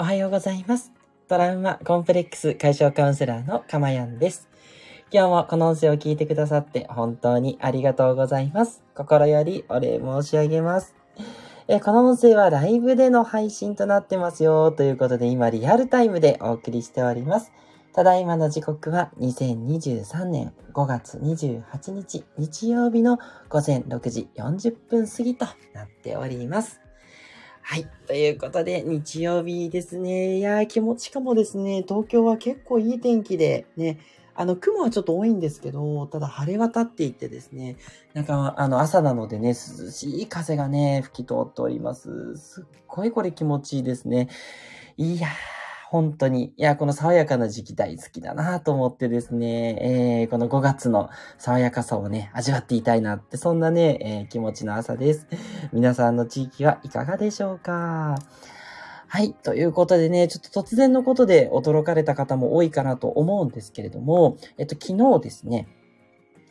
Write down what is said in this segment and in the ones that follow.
おはようございます。トラウマコンプレックス解消カウンセラーのかまやんです。今日もこの音声を聞いてくださって本当にありがとうございます。心よりお礼申し上げます。えこの音声はライブでの配信となってますよということで今リアルタイムでお送りしております。ただいまの時刻は2023年5月28日日曜日の午前6時40分過ぎとなっております。はい。ということで、日曜日ですね。いやー、気持ちかもですね、東京は結構いい天気で、ね、あの、雲はちょっと多いんですけど、ただ晴れ渡っていてですね、なんか、あの、朝なのでね、涼しい風がね、吹き通っております。すっごいこれ気持ちいいですね。いやー、本当に。いや、この爽やかな時期大好きだなと思ってですね、えー、この5月の爽やかさをね、味わっていたいなって、そんなね、えー気持ちの朝です。皆さんの地域はいかがでしょうか？はい。ということでね、ちょっと突然のことで驚かれた方も多いかなと思うんですけれども、えっと、昨日ですね、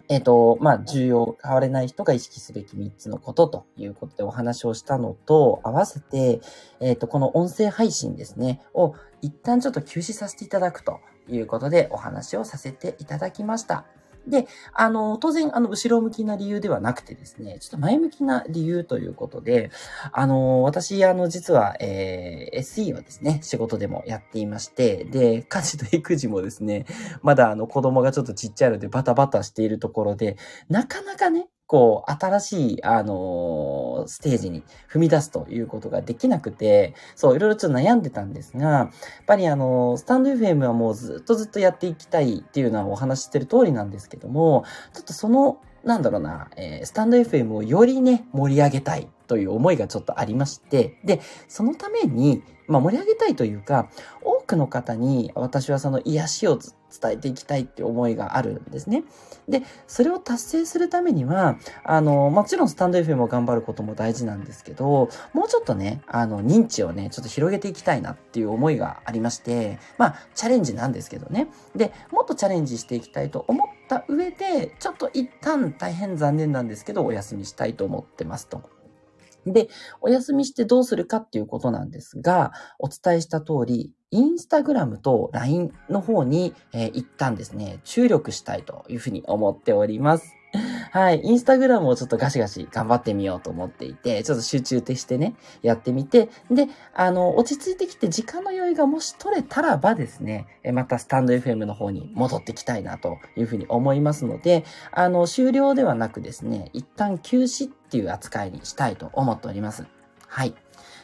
えっと、まあ、重要、変われない人が意識すべき3つのことということでお話をしたのと、合わせて、えっと、この音声配信ですね、を一旦ちょっと休止させていただくということでお話をさせていただきました。で、あの、当然、あの、後ろ向きな理由ではなくてですね、ちょっと前向きな理由ということで、あの、私、あの、実は、えー SE はですね、仕事でもやっていまして、で、家事と育児もですね、まだあの、子供がちょっとちっちゃいのでバタバタしているところで、なかなかね、こう、新しい、あのステージに踏み出すということができなくて、そう、いろいろちょっと悩んでたんですが、やっぱりあの、スタンド FM はもうずっとずっとやっていきたいっていうのはお話ししてる通りなんですけども、ちょっとその、なんだろうな、えースタンド FM をよりね、盛り上げたいという思いがちょっとありまして、で、そのために、まあ盛り上げたいというか、多くの方に私はその癒しをつ伝えていきたいって思いがあるんですね。で、それを達成するためには、あの、もちろんスタンド FM を頑張ることも大事なんですけど、もうちょっとね、あの、認知をね、ちょっと広げていきたいなっていう思いがありまして、まあ、チャレンジなんですけどね。で、もっとチャレンジしていきたいと思った上で、ちょっと一旦大変残念なんですけど、お休みしたいと思ってますと。で、お休みしてどうするかっていうことなんですが、お伝えした通り、インスタグラムと LINE の方に、えー一旦ですね、注力したいというふうに思っております。はい。インスタグラムをちょっとガシガシ頑張ってみようと思っていて、ちょっと集中的してね、やってみて、で、あの、落ち着いてきて時間の余裕がもし取れたらばですね、またスタンド FM の方に戻ってきたいなというふうに思いますので、あの、終了ではなくですね、一旦休止っていう扱いにしたいと思っております。はい。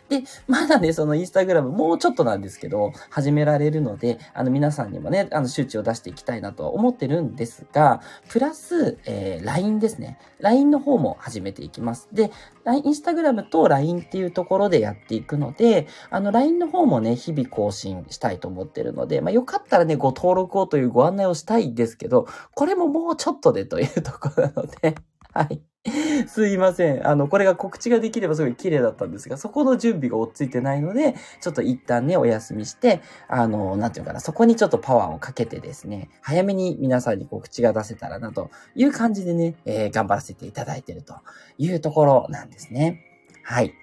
で、まだね、そのインスタグラムもうちょっとなんですけど、始められるので、あの皆さんにもね、あの周知を出していきたいなとは思ってるんですが、プラス、えー LINE ですね。LINE の方も始めていきます。で、LINE インスタグラムと LINE っていうところでやっていくので、あの LINE の方もね、日々更新したいと思ってるので、まあよかったらね、ご登録をというご案内をしたいんですけど、これももうちょっとでというところなので、はい。すいません。あの、これが告知ができればすごい綺麗だったんですが、そこの準備が追っついてないので、ちょっと一旦ね、お休みして、あの、なんていうのかな、そこにちょっとパワーをかけてですね、早めに皆さんに告知が出せたらなという感じでね、えー頑張らせていただいているというところなんですね。はい。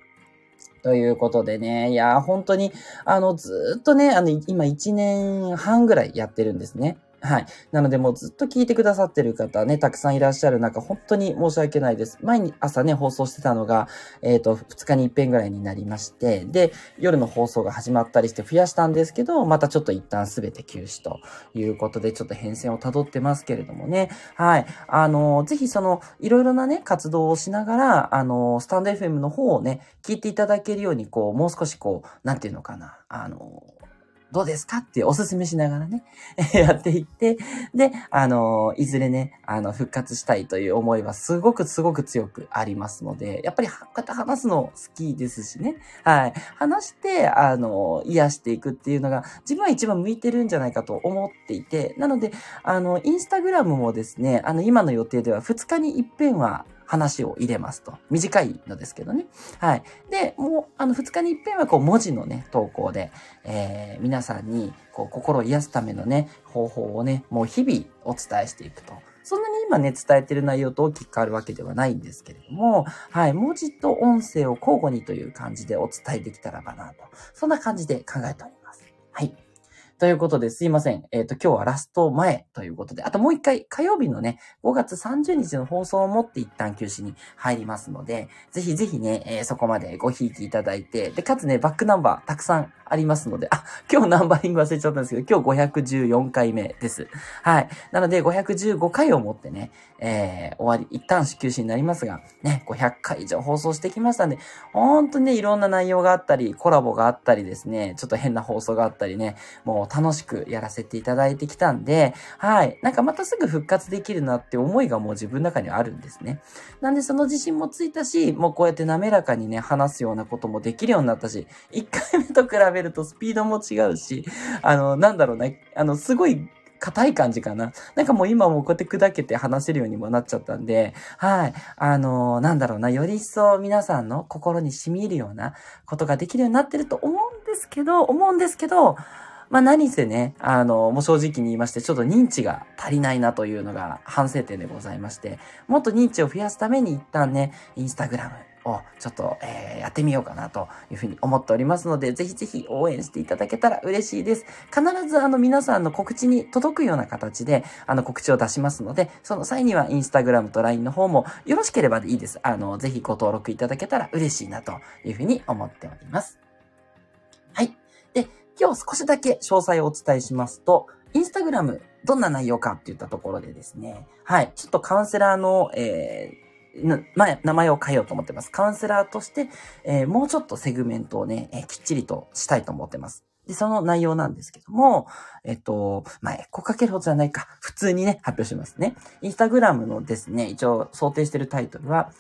ということでね、いや、本当に、あの、ずっとね、あの、今1年半ぐらいやってるんですね。はい。なので、もうずっと聞いてくださってる方ね、たくさんいらっしゃる中、本当に申し訳ないです。前に朝ね、放送してたのが、えっ、と、2日に一遍ぐらいになりまして、で、夜の放送が始まったりして増やしたんですけど、またちょっと一旦すべて休止ということで、ちょっと変遷をたどってますけれどもね。はい。あの、ぜひその、いろいろなね、活動をしながら、あの、スタンド FM の方をね、聞いていただけるように、こう、もう少しこう、なんていうのかな、あの、どうですか？っておすすめしながらね、やっていって、で、あの、いずれね、あの、復活したいという思いはすごくすごく強くありますので、やっぱりこうやって話すの好きですしね。はい。話して、あの、癒していくっていうのが、自分は一番向いてるんじゃないかと思っていて、なので、あの、インスタグラムもですね、あの、今の予定では2日に一遍は話を入れますと。短いのですけどね。はい。で、もう、あの、2日に一遍はこう、文字のね、投稿で、えー皆さんに、こう、心を癒すためのね、方法をね、もう日々お伝えしていくとそんなに今ね、伝えてる内容と大きく変わるわけではないんですけれども、はい、文字と音声を交互にという感じでお伝えできたらばなと。そんな感じで考えております。はい。ということですいません。えっ、ー、と、今日はラスト前ということで、あともう一回火曜日のね、5月30日の放送をもって一旦休止に入りますので、ぜひぜひね、えー、そこまでごひいきいただいて、で、かつね、バックナンバーたくさんありますので、あ、今日ナンバリング忘れちゃったんですけど、今日514回目です。はい。なので、515回をもってね、えー、終わり、一旦休止になりますが、ね、500回以上放送してきましたんで、ほんとね、いろんな内容があったり、コラボがあったりですね、ちょっと変な放送があったりね、もう楽しくやらせていただいてきたんで、はい。なんかまたすぐ復活できるなって思いがもう自分の中にはあるんですね。なんでその自信もついたし、もうこうやって滑らかにね、話すようなこともできるようになったし、1回目と比べるとスピードも違うし、あの、なんだろうな、あの、すごい硬い感じかな。なんかもう今もこうやって砕けて話せるようにもなっちゃったんで、はい。あのー、なんだろうな、より一層皆さんの心に染み入るようなことができるようになってると思うんですけど、思うんですけど、まあ何せね、あの、もう正直に言いまして、ちょっと認知が足りないなというのが反省点でございまして、もっと認知を増やすために一旦ね、インスタグラム、をちょっと、えー、やってみようかなというふうに思っておりますので、ぜひぜひ応援していただけたら嬉しいです。必ずあの皆さんの告知に届くような形で、あの告知を出しますので、その際にはインスタグラムと LINE の方もよろしければでいいです。あの、ぜひご登録いただけたら嬉しいなというふうに思っております。はい。で、今日少しだけ詳細をお伝えしますと、インスタグラムどんな内容かって言ったところでですね、はい、ちょっとカウンセラーの、えー、名前を変えようと思ってます。カウンセラーとして、えー、もうちょっとセグメントをね、えー、きっちりとしたいと思ってます。で、その内容なんですけども、えっと、まあ、エコかけるほどじゃないか。普通にね、発表しますね。インスタグラムのですね、一応想定してるタイトルは、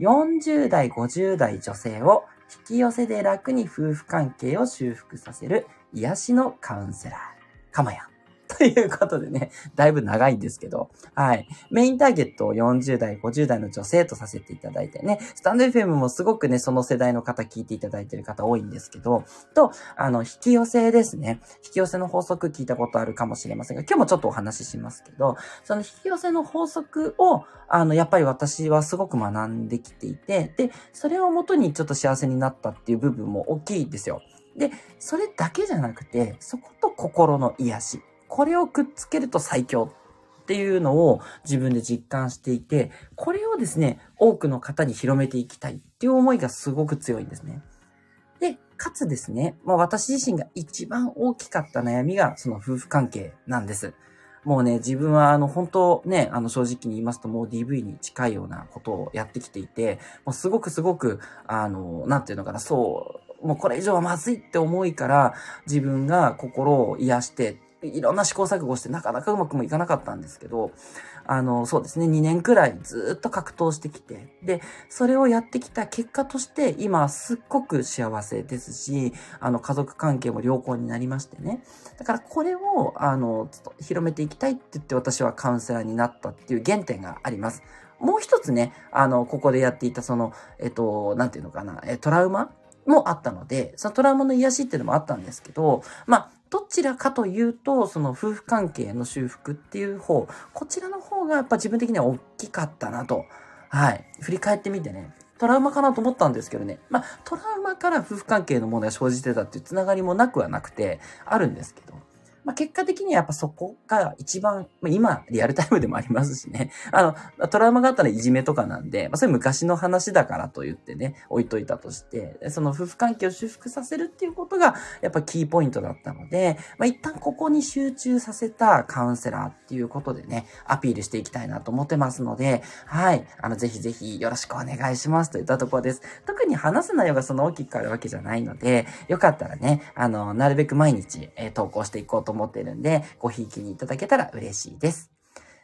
40代、50代女性を引き寄せで楽に夫婦関係を修復させる癒しのカウンセラー、かまやん。ということでね、だいぶ長いんですけど、はい。メインターゲットを40代、50代の女性とさせていただいてね、スタンド FM もすごくね、その世代の方聞いていただいてる方多いんですけど、と、あの、引き寄せですね。引き寄せの法則聞いたことあるかもしれませんが、今日もちょっとお話ししますけど、その引き寄せの法則を、あの、やっぱり私はすごく学んできていて、で、それをもとにちょっと幸せになったっていう部分も大きいですよ。で、それだけじゃなくて、そこと心の癒し。これをくっつけると最強っていうのを自分で実感していて、これをですね、多くの方に広めていきたいっていう思いがすごく強いんですね。で、かつですね、まあ私自身が一番大きかった悩みがその夫婦関係なんです。もうね、自分はあの本当ね、あの正直に言いますともう DV に近いようなことをやってきていて、もうすごくすごく、あの、なんていうのかな、そう、もうこれ以上はまずいって思いから自分が心を癒していろんな試行錯誤してなかなかうまくもいかなかったんですけど、あの、そうですね、2年くらいずっと格闘してきて、で、それをやってきた結果として、今すっごく幸せですし、あの、家族関係も良好になりましてね。だからこれを、あの、広めていきたいって言って私はカウンセラーになったっていう原点があります。もう一つね、あの、ここでやっていたその、えっと、なんていうのかな、え、トラウマもあったので、そのトラウマの癒しっていうのもあったんですけど、まあ、どちらかというと、その夫婦関係の修復っていう方、こちらの方がやっぱ自分的には大きかったなと。はい。振り返ってみてね。トラウマかなと思ったんですけどね。まあ、トラウマから夫婦関係の問題が生じてたっていうつながりもなくはなくて、あるんですけど。まあ、結果的にはやっぱそこが一番、まあ、今、リアルタイムでもありますしね。あの、トラウマがあったらいじめとかなんで、まあ、それ昔の話だからと言ってね、置いといたとして、その夫婦関係を修復させるっていうことが、やっぱキーポイントだったので、まあ、一旦ここに集中させたカウンセラーっていうことでね、アピールしていきたいなと思ってますので、はい。あの、ぜひぜひよろしくお願いしますといったところです。特に話す内容がその大きく変わるわけじゃないので、よかったらね、あの、なるべく毎日、えー、投稿していこうと思ってるんで、ごひいきにいただけたら嬉しいです。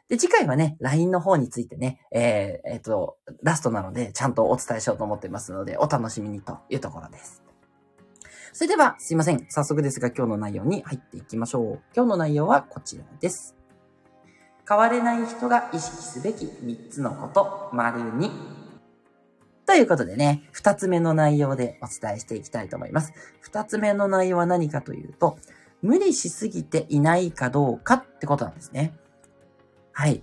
で、次回はね、LINE の方についてね、えー、えっ、ー、と、ラストなので、ちゃんとお伝えしようと思ってますので、お楽しみにというところです。それでは、すいません。早速ですが、今日の内容に入っていきましょう。今日の内容はこちらです。変われない人が意識すべき3つのこと、丸2。ということでね、2つ目の内容でお伝えしていきたいと思います。2つ目の内容は何かというと、無理しすぎていないかどうかってことなんですね。はい。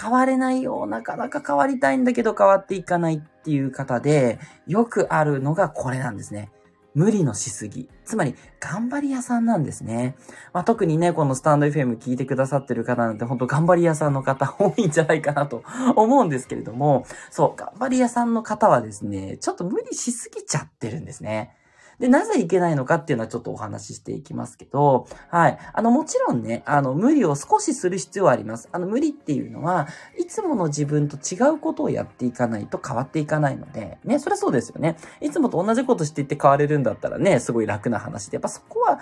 変われないよう、なかなか変わりたいんだけど変わっていかないっていう方で、よくあるのがこれなんですね。無理のしすぎ。つまり、頑張り屋さんなんですね。まあ、特にね、このスタンド FM 聞いてくださってる方なんて、ほんと頑張り屋さんの方多いんじゃないかなと 思うんですけれども、そう、頑張り屋さんの方はですね、ちょっと無理しすぎちゃってるんですね。で、なぜいけないのかっていうのはちょっとお話ししていきますけど、はい。あの、もちろんね、あの、無理を少しする必要はあります。あの、無理っていうのは、いつもの自分と違うことをやっていかないと変わっていかないので、ね、それはそうですよね。いつもと同じことしていって変われるんだったらね、すごい楽な話で、やっぱそこは、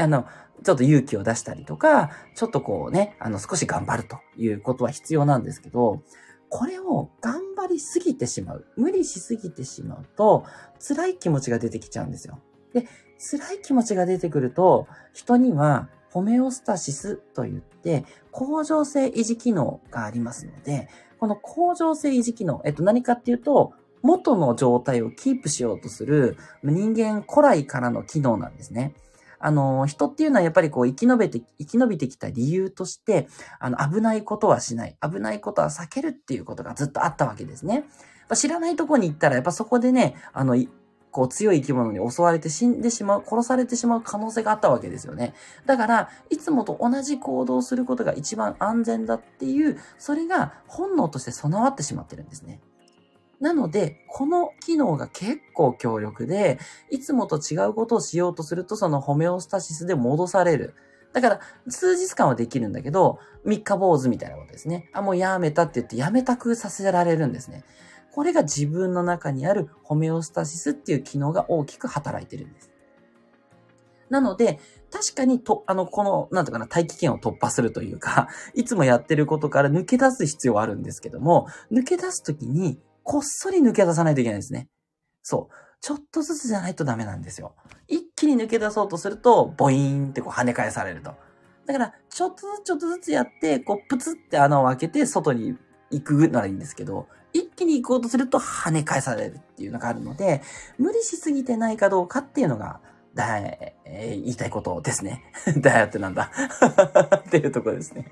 あの、ちょっと勇気を出したりとか、ちょっとこうね、あの、少し頑張るということは必要なんですけど、これを頑張りすぎてしまう。無理しすぎてしまうと、辛い気持ちが出てきちゃうんですよ。で、辛い気持ちが出てくると、人にはホメオスタシスと言って、恒常性維持機能がありますので、この恒常性維持機能、えっと何かっていうと、元の状態をキープしようとする人間古来からの機能なんですね。あの、人っていうのはやっぱりこう生き延びて、生き延びてきた理由として、あの、危ないことはしない。危ないことは避けるっていうことがずっとあったわけですね。知らないとこに行ったら、やっぱそこでね、あの、こう強い生き物に襲われて死んでしまう、殺されてしまう可能性があったわけですよね。だから、いつもと同じ行動をすることが一番安全だっていう、それが本能として備わってしまってるんですね。なので、この機能が結構強力で、いつもと違うことをしようとすると、そのホメオスタシスで戻される。だから、数日間はできるんだけど、三日坊主みたいなことですね。あ、もうやめたって言ってやめたくさせられるんですね。これが自分の中にあるホメオスタシスっていう機能が大きく働いてるんです。なので、確かにと、あの、この、なんとかな、大気圏を突破するというか、いつもやってることから抜け出す必要はあるんですけども、抜け出すときに、こっそり抜け出さないといけないんですね。そう。ちょっとずつじゃないとダメなんですよ。一気に抜け出そうとすると、ボイーンってこう跳ね返されると。だから、ちょっとずつちょっとずつやって、こう、プツって穴を開けて外に行くならいいんですけど、一気に行こうとすると跳ね返されるっていうのがあるので、無理しすぎてないかどうかっていうのが、だ、えー、言いたいことですね。だよってなんだ っていうところですね。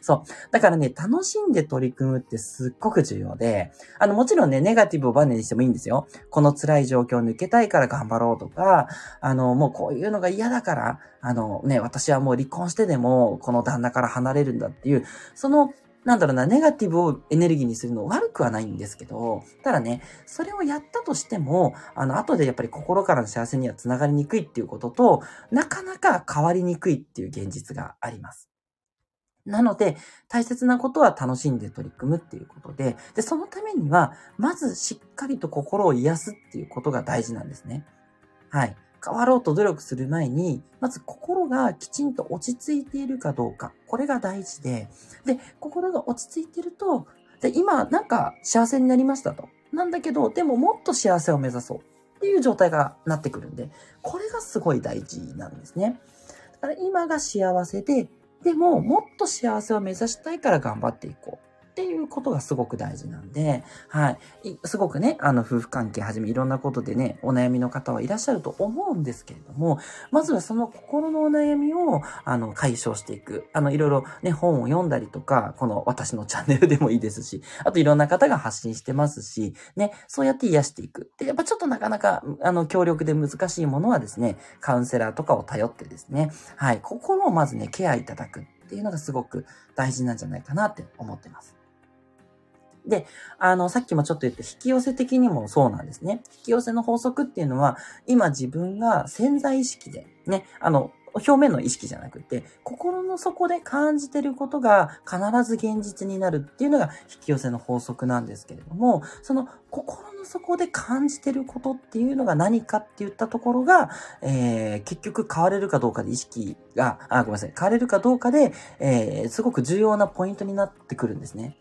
そう。だからね、楽しんで取り組むってすっごく重要で、あの、もちろんね、ネガティブをバネにしてもいいんですよ。この辛い状況を抜けたいから頑張ろうとか、あの、もうこういうのが嫌だから、あのね、私はもう離婚してでも、この旦那から離れるんだっていう、その、なんだろうな、ネガティブをエネルギーにするの悪くはないんですけど、ただね、それをやったとしても、あの、後でやっぱり心からの幸せには繋がりにくいっていうことと、なかなか変わりにくいっていう現実があります。なので、大切なことは楽しんで取り組むっていうことで、で、そのためには、まずしっかりと心を癒すっていうことが大事なんですね。はい。変わろうと努力する前に、まず心がきちんと落ち着いているかどうか。これが大事で、で、心が落ち着いてると、で、今、なんか幸せになりましたと。なんだけど、でももっと幸せを目指そうっていう状態がなってくるんで、これがすごい大事なんですね。だから今が幸せで、でも、もっと幸せを目指したいから頑張っていこう。っていうことがすごく大事なんで、はい。すごくね、あの、夫婦関係はじめいろんなことでね、お悩みの方はいらっしゃると思うんですけれども、まずはその心のお悩みを、あの、解消していく。あの、いろいろね、本を読んだりとか、この私のチャンネルでもいいですし、あといろんな方が発信してますし、ね、そうやって癒していく。で、やっぱちょっとなかなか、あの、協力で難しいものはですね、カウンセラーとかを頼ってですね、はい、心をまずね、ケアいただくっていうのがすごく大事なんじゃないかなって思ってます。で、あの、さっきもちょっと言った引き寄せ的にもそうなんですね。引き寄せの法則っていうのは、今自分が潜在意識で、ね、あの、表面の意識じゃなくて、心の底で感じてることが必ず現実になるっていうのが引き寄せの法則なんですけれども、その心の底で感じてることっていうのが何かって言ったところが、えー、結局変われるかどうかで意識が、あ、ごめんなさい、変われるかどうかで、えー、すごく重要なポイントになってくるんですね。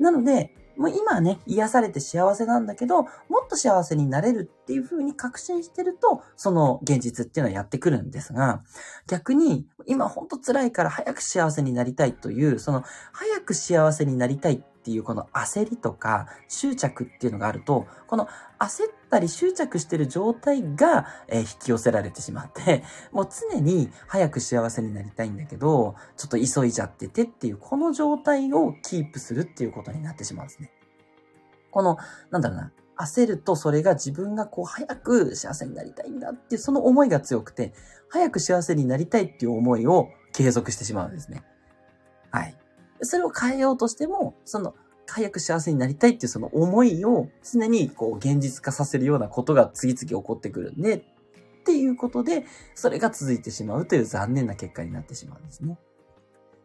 なので、もう今はね、癒されて幸せなんだけど、もっと幸せになれるっていう風に確信してると、その現実っていうのはやってくるんですが、逆に、今ほんと辛いから早く幸せになりたいという、その、早く幸せになりたいっていうこの焦りとか執着っていうのがあると、この焦っったり執着してる状態が、え引き寄せられてしまって、もう常に早く幸せになりたいんだけど、ちょっと急いじゃっててっていう、この状態をキープするっていうことになってしまうんですね。この、なんだろうな、焦るとそれが自分がこう早く幸せになりたいんだっていうその思いが強くて、早く幸せになりたいっていう思いを継続してしまうんですね。はい。それを変えようとしても、その、早く幸せになりたいっていうその思いを常にこう現実化させるようなことが次々起こってくるんで、っていうことで、それが続いてしまうという残念な結果になってしまうんですね。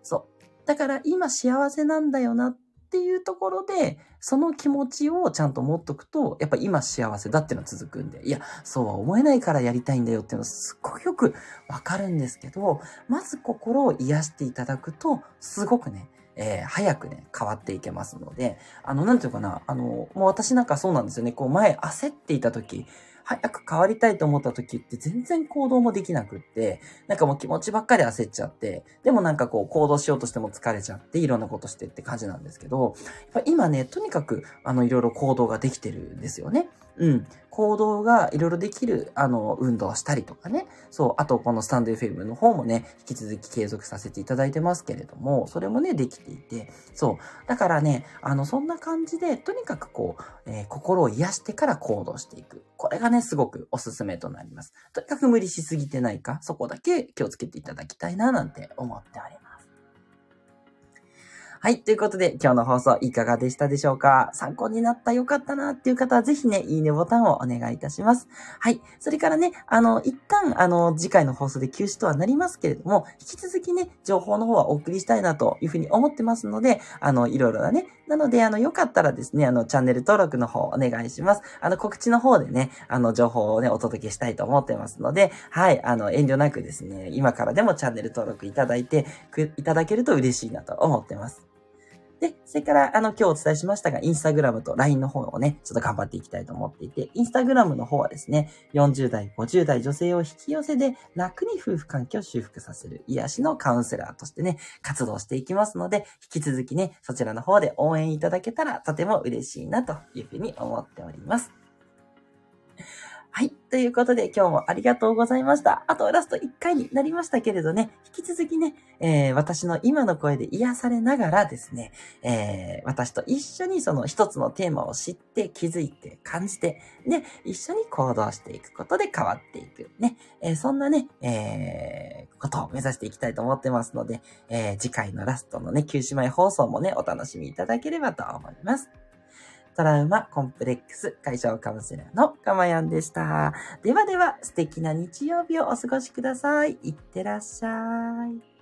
そう。だから今幸せなんだよなっていうところで、その気持ちをちゃんと持っとくと、やっぱ今幸せだっていうのは続くんで、いや、そうは思えないからやりたいんだよっていうのはすっごくよくわかるんですけど、まず心を癒していただくと、すごくね、えー早くね、変わっていけますので、あの、なんていうかな、あの、もう私なんかそうなんですよね。こう、前焦っていた時、早く変わりたいと思った時って全然行動もできなくって、なんかもう気持ちばっかり焦っちゃって、でもなんかこう行動しようとしても疲れちゃって、いろんなことしてって感じなんですけど、やっぱ今ね、とにかく、あの、いろいろ行動ができてるんですよね。うん。行動がいろいろできる、あの、運動をしたりとかね。そう。あと、このスタンド FM の方もね、引き続き継続させていただいてますけれども、それもね、できていて。そう。だからね、あの、そんな感じで、とにかくこう、えー心を癒してから行動していく。これがね、すごくおすすめとなります。とにかく無理しすぎてないか、そこだけ気をつけていただきたいな、なんて思っております。はい。ということで、今日の放送いかがでしたでしょうか？参考になったよかったなっていう方は、ぜひね、いいねボタンをお願いいたします。はい。それからね、あの、一旦、あの、次回の放送で休止とはなりますけれども、引き続きね、情報の方はお送りしたいなというふうに思ってますので、あの、いろいろなね、なので、あの、よかったらですね、あの、チャンネル登録の方お願いします。あの、告知の方でね、あの、情報をね、お届けしたいと思ってますので、はい、あの、遠慮なくですね、今からでもチャンネル登録いただいて、いただけると嬉しいなと思ってます。で、それから、あの、今日お伝えしましたが、インスタグラムと LINE の方をね、ちょっと頑張っていきたいと思っていて、インスタグラムの方はですね、40代、50代女性を引き寄せで楽に夫婦関係を修復させる癒しのカウンセラーとしてね、活動していきますので、引き続きね、そちらの方で応援いただけたらとても嬉しいなというふうに思っております。はい。ということで、今日もありがとうございました。あと、ラスト1回になりましたけれどね、引き続きね、えー私の今の声で癒されながらですね、えー私と一緒にその一つのテーマを知って、気づいて、感じて、で、一緒に行動していくことで変わっていく。ね、えーそんなね、えーことを目指していきたいと思ってますので、えー次回のラストのね、休止前放送もね、お楽しみいただければと思います。トラウマコンプレックス解消カウンセラーのかまやんでした。ではでは、素敵な日曜日をお過ごしください。いってらっしゃい。